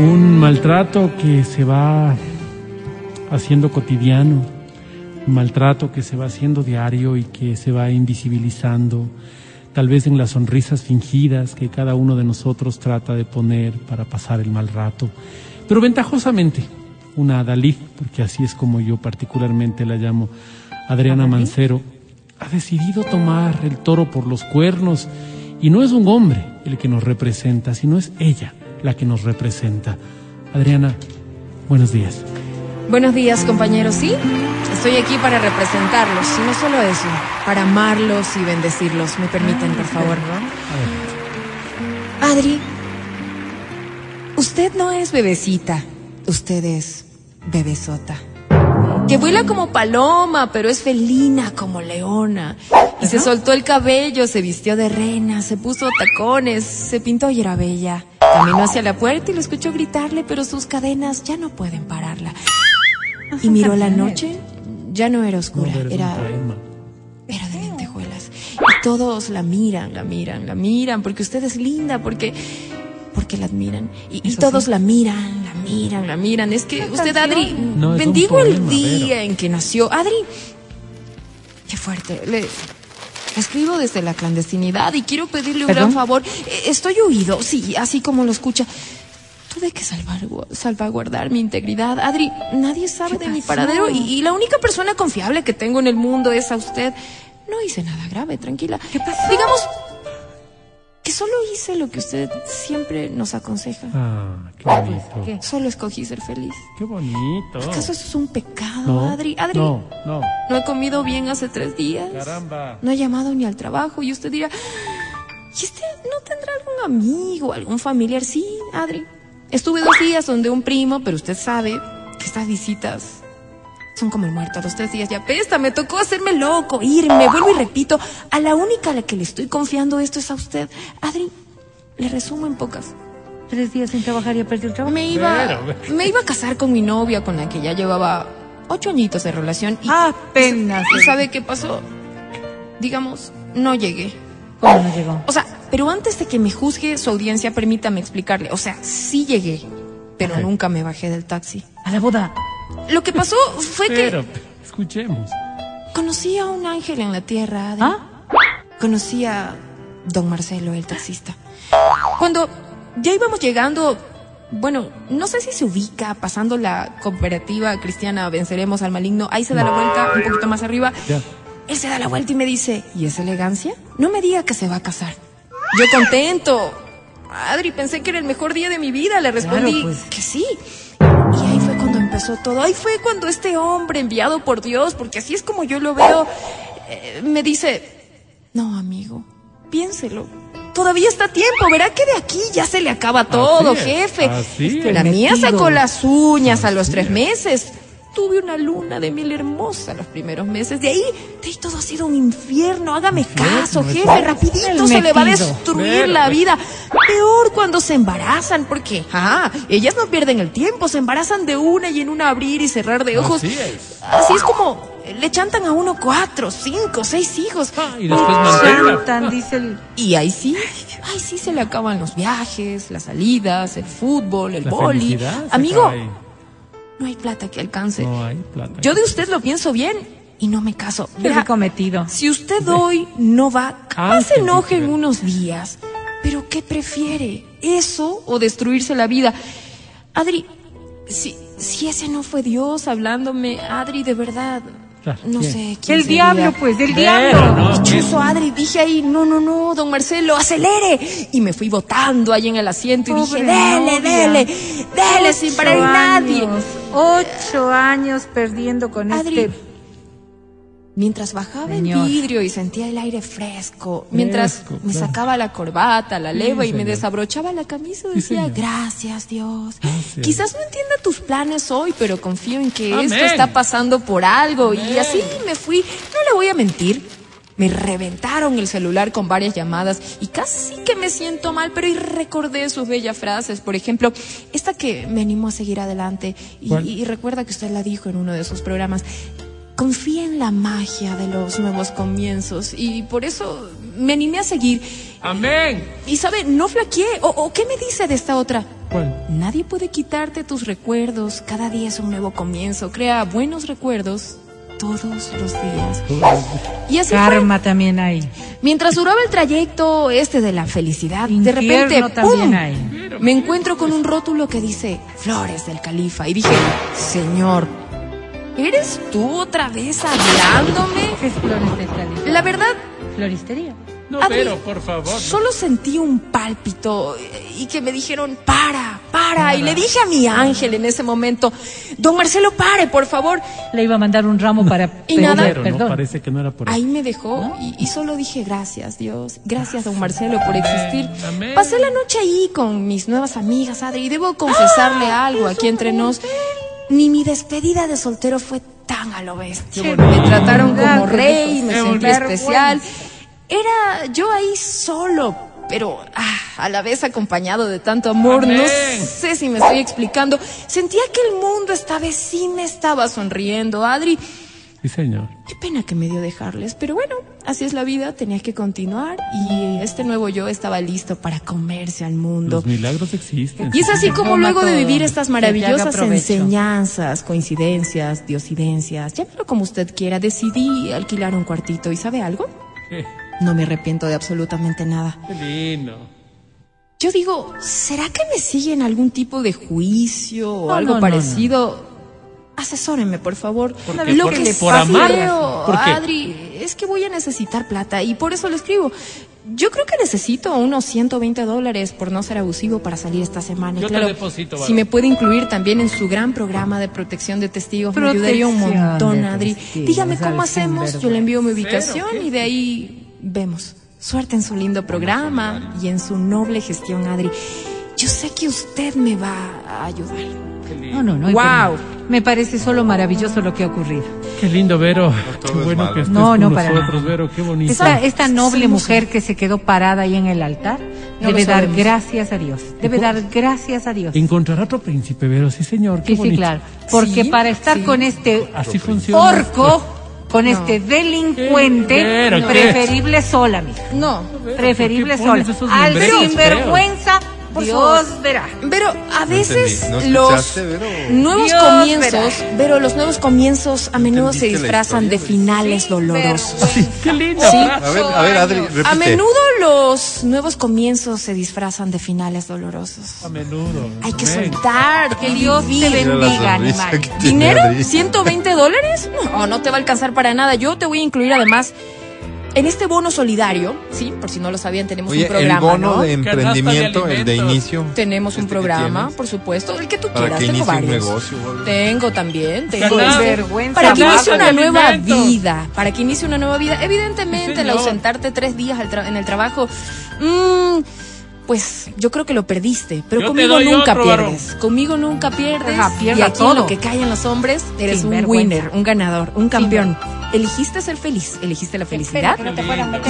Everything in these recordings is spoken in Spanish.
Un maltrato que se va haciendo cotidiano, un maltrato que se va haciendo diario y que se va invisibilizando, tal vez en las sonrisas fingidas que cada uno de nosotros trata de poner para pasar el mal rato. Pero ventajosamente, una Dalí, porque así es como yo particularmente la llamo, Adriana Mancero, ha decidido tomar el toro por los cuernos. Y no es un hombre el que nos representa, sino es ella la que nos representa. Adriana, buenos días. Buenos días, compañeros. Sí, estoy aquí para representarlos, y no solo eso, para amarlos y bendecirlos. ¿Me permiten, por favor? Adri, usted no es bebecita, usted es bebesota. Que vuela como paloma, pero es felina como leona. Y se soltó el cabello, se vistió de reina, se puso tacones, se pintó y era bella. Caminó hacia la puerta y lo escuchó gritarle, pero sus cadenas ya no pueden pararla. Y miró la noche, ya no era oscura, era, era de lentejuelas. Y todos la miran, la miran, la miran, porque usted es linda, porque, porque la admiran. Y, y todos la miran, la miran, la miran. Es que usted, Adri, No, bendigo el día en que nació. Adri, qué fuerte. Le escribo desde la clandestinidad y quiero pedirle un gran favor. Eh, Estoy huido, sí, así como lo escucha. Tuve que salvagu- salvaguardar mi integridad. Adri, nadie sabe de mi paradero y, y la única persona confiable que tengo en el mundo es a usted. No hice nada grave, tranquila. ¿Qué pasó? Digamos solo hice lo que usted siempre nos aconseja. Ah, qué bonito. Solo escogí ser feliz. Qué bonito. ¿Acaso eso es un pecado, No, Adri? Adri, no, no. no he comido bien hace tres días. Caramba. No he llamado ni al trabajo y usted dirá, ¿y este no tendrá algún amigo, algún familiar? Sí, Adri. Estuve dos días donde un primo, pero usted sabe que estas visitas son como el muerto. A los tres días ya pesta, me tocó hacerme loco, irme. Vuelvo y repito, a la única a la que le estoy confiando esto es a usted. Adri, le resumo en pocas. Tres días sin trabajar y perdió el trabajo. Me iba, me iba a casar con mi novia con la que ya llevaba ocho añitos de relación. Y, Apenas. ¿Y sabe qué pasó? Digamos, no llegué. ¿Cómo no llegó? O sea, pero antes de que me juzgue su audiencia, permítame explicarle. O sea, sí llegué, pero nunca me bajé del taxi. A la boda. Lo que pasó fue Pero, que escuchemos. conocí a un ángel en la tierra. Adri. ¿Ah? Conocí a don Marcelo, el taxista. Cuando ya íbamos llegando, bueno, no sé si se ubica, pasando la cooperativa cristiana Venceremos al Maligno, ahí se da la vuelta, un poquito más arriba. Ya. Él se da la vuelta y me dice, ¿y esa elegancia? No me diga que se va a casar. Yo contento. Adri, pensé que era el mejor día de mi vida. Le respondí Claro, pues. que sí. Y ahí fue cuando empezó todo. Ahí fue cuando este hombre enviado por Dios, porque así es como yo lo veo, eh, me dice, no, amigo, piénselo. Todavía está a tiempo, verá que de aquí ya se le acaba todo, es, jefe. así la es. mía Metido. sacó las uñas a los Así tres es. meses. Tuve una luna de miel hermosa los primeros meses. De ahí, de ahí todo ha sido un infierno. Hágame caso, jefe. Rapidito se le va a destruir Pero, la pues. vida. Peor cuando se embarazan, porque, ah, ellas no pierden el tiempo. Se embarazan de una y en un abrir y cerrar de ojos. Así es. Así es como le chantan a uno cuatro, cinco, seis hijos. Ah, y después. Chantan, dice el... Y ahí sí, ahí sí se le acaban los viajes, las salidas, el fútbol, el La boli. se Amigo, no hay plata que alcance. No hay plata. Yo de usted lo pienso bien y no me caso. Verá, cometido. si usted hoy no va, capaz se Ángel, enoje en unos días. Pero ¿qué prefiere? ¿Eso o destruirse la vida? Adri, si, si ese no fue Dios hablándome, Adri, de verdad, Claro, no sé quién El sería. diablo, pues, del diablo. no, Dichoso Adri, dije ahí, no, no, no, don Marcelo, acelere. Y me fui botando ahí en el asiento y Pobre dije, dele, novia. dele, dele, sin parar nadie. años, Ocho años perdiendo con Adri. este Mientras bajaba Señor. el vidrio y sentía el aire fresco, mientras me claro. sacaba la corbata, la leva y me desabrochaba la camisa, decía, gracias Dios. Gracias. Quizás no entienda tus planes hoy, pero confío en que Amén. esto está pasando por algo. Y así me fui. No le voy a mentir. Me reventaron el celular con varias llamadas y casi que me siento mal, pero y recordé sus bellas frases. Por ejemplo, esta que me animó a seguir adelante. Y, y recuerda que usted la dijo en uno de sus programas. Confía en la magia de los nuevos comienzos. Y por eso me animé a seguir. Amén. Y sabe, no flaqueé. ¿O, o qué me dice de esta otra? ¿Cuál? Nadie puede quitarte tus recuerdos. Cada día es un nuevo comienzo. Crea buenos recuerdos todos los días. Y así fue. Karma también hay. Mientras duraba el trayecto este de la felicidad, de repente Infierno también ¡pum! hay. me encuentro con un rótulo que dice Flores del Califa y dije, Señor, ¿eres tú otra vez hablándome? ¿Qué es Califa? La verdad, Floristería. No, Adri, pero por favor. Solo sentí un pálpito eh, y que me dijeron, para, para. Y le dije a mi ángel en ese momento, don Marcelo, pare, por favor. Le iba a mandar un ramo para Y pedir nada. Pero perdón. parece que no era por Ahí me dejó y, y solo dije gracias, Dios. Gracias, don Marcelo, por existir. amén. Pasé la noche ahí con mis nuevas amigas, Adri, y debo confesarle ¡Ah! algo aquí entre nos. Ni mi despedida de soltero fue tan a lo bestia. Me trataron como rey, me sentí especial. Era yo ahí solo, pero ah, a la vez acompañado de tanto amor. No sé si me estoy explicando. Sentía que el mundo esta vez sí me estaba sonriendo, Adri. Sí, señor. Qué pena que me dio dejarles, pero bueno, así es la vida, tenía que continuar y este nuevo yo estaba listo para comerse al mundo. Los milagros existen. Y es así como luego de vivir estas maravillosas enseñanzas, coincidencias, diosidencias, llámalo como usted quiera, decidí alquilar un cuartito y ¿sabe algo? Qué, No me arrepiento de absolutamente nada. qué lindo. Yo digo, ¿será que me siguen algún tipo de juicio o No, algo no, no, parecido? Asesórenme, por favor. Lo ¿Por que ¿Por amar? veo, ¿Por qué? Adri, es que voy a necesitar plata y por eso lo escribo. Yo creo que necesito unos 120 dólares por no ser abusivo para salir esta semana. Y Yo te claro, deposito, si me puede incluir también en su gran programa de protección de testigos, me ayudaría un montón, Adri. testigos, Dígame cómo hacemos, yo le envío mi ubicación y de ahí vemos. Suerte en su lindo programa y en su noble gestión, Adri. Yo sé que usted me va a ayudar. No, no, no. Wow. Me parece solo maravilloso lo que ha ocurrido. Qué lindo, Vero. qué bueno que estés No, con no, para nosotros, nada. Vero. Qué bonito. Esta, esta noble Somos- mujer que se quedó parada ahí en el altar No debe dar gracias a Dios. Debe dar gracias a Dios. Encontrar otro príncipe, Vero. Sí, señor. Qué Sí, sí, bonito. claro. Porque Sí, para estar sí. con este Así funciona. orco, con No. este delincuente, preferible sola, mija. No, Preferible ¿por qué sola. Al sinvergüenza, Por Dios favor. verá. pero a veces entendí. ¿No los Vero? nuevos Dios comienzos, pero los nuevos comienzos a menudo se disfrazan de finales dolorosos. Así, qué lindo. Sí. A ver, a ver, Adri, repite. A menudo los nuevos comienzos se disfrazan de finales dolorosos. A menudo. Hay que Amén. soltar, Que Dios te bendiga, animal. ¿Dinero? Adri. ¿120 dólares? No, no te va a alcanzar para nada. Yo te voy a incluir además en este bono solidario, sí, por si no lo sabían, tenemos Oye, un programa, el bono ¿no? de emprendimiento, de el de inicio. Tenemos un este programa, por supuesto, el que tú Para quieras, que tengo inicie un varios. negocio. Tengo también, tengo Vergüenza para que inicie una de nueva alimentos. vida, para que inicie una nueva vida. Evidentemente, Sí, el ausentarte tres días al tra- en el trabajo, mm, pues yo creo que lo perdiste, pero Yo conmigo nunca otro, pierdes. Conmigo nunca pierdes. Ajá, y aquí todo. lo que cae en los hombres, eres Sin un vergüenza. winner, un ganador, un campeón. Elegiste ser feliz, elegiste la felicidad.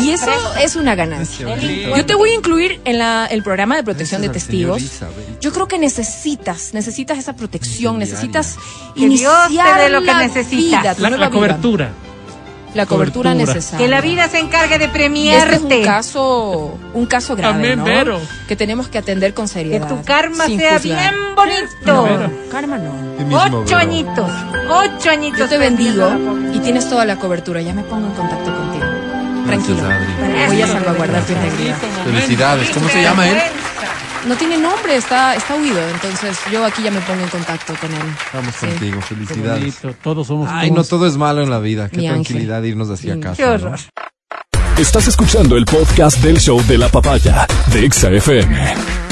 Y eso es una ganancia. Yo te voy a incluir en la, el programa de protección de Gracias testigos. Yo creo que necesitas, necesitas esa protección, necesitas iniciar dé lo que la necesitas. vida, La, vida. La cobertura, cobertura. necesaria. Que la vida se encargue de Este premiarte. es un caso, un caso grave, Amén, ¿no? Vero. Que tenemos que atender con que seriedad. tu karma sea juzgar. bien bonito. Karma no. Ocho añitos. Ocho añitos. Yo te bendigo y tienes toda la cobertura. Ya me pongo en contacto contigo. Tranquilo. Voy a salvaguardar tu integridad. Felicidades. ¿Cómo se llama él? No tiene nombre, está, está huido. Entonces yo aquí ya me pongo en contacto con él. Vamos Sí. contigo. Felicidades. Todos somos. Ay, no todo es malo en la vida. Qué Mi ángel. tranquilidad irnos hacia casa. Qué ¿no? horror. Estás escuchando el podcast del show de la papaya de Exa FM.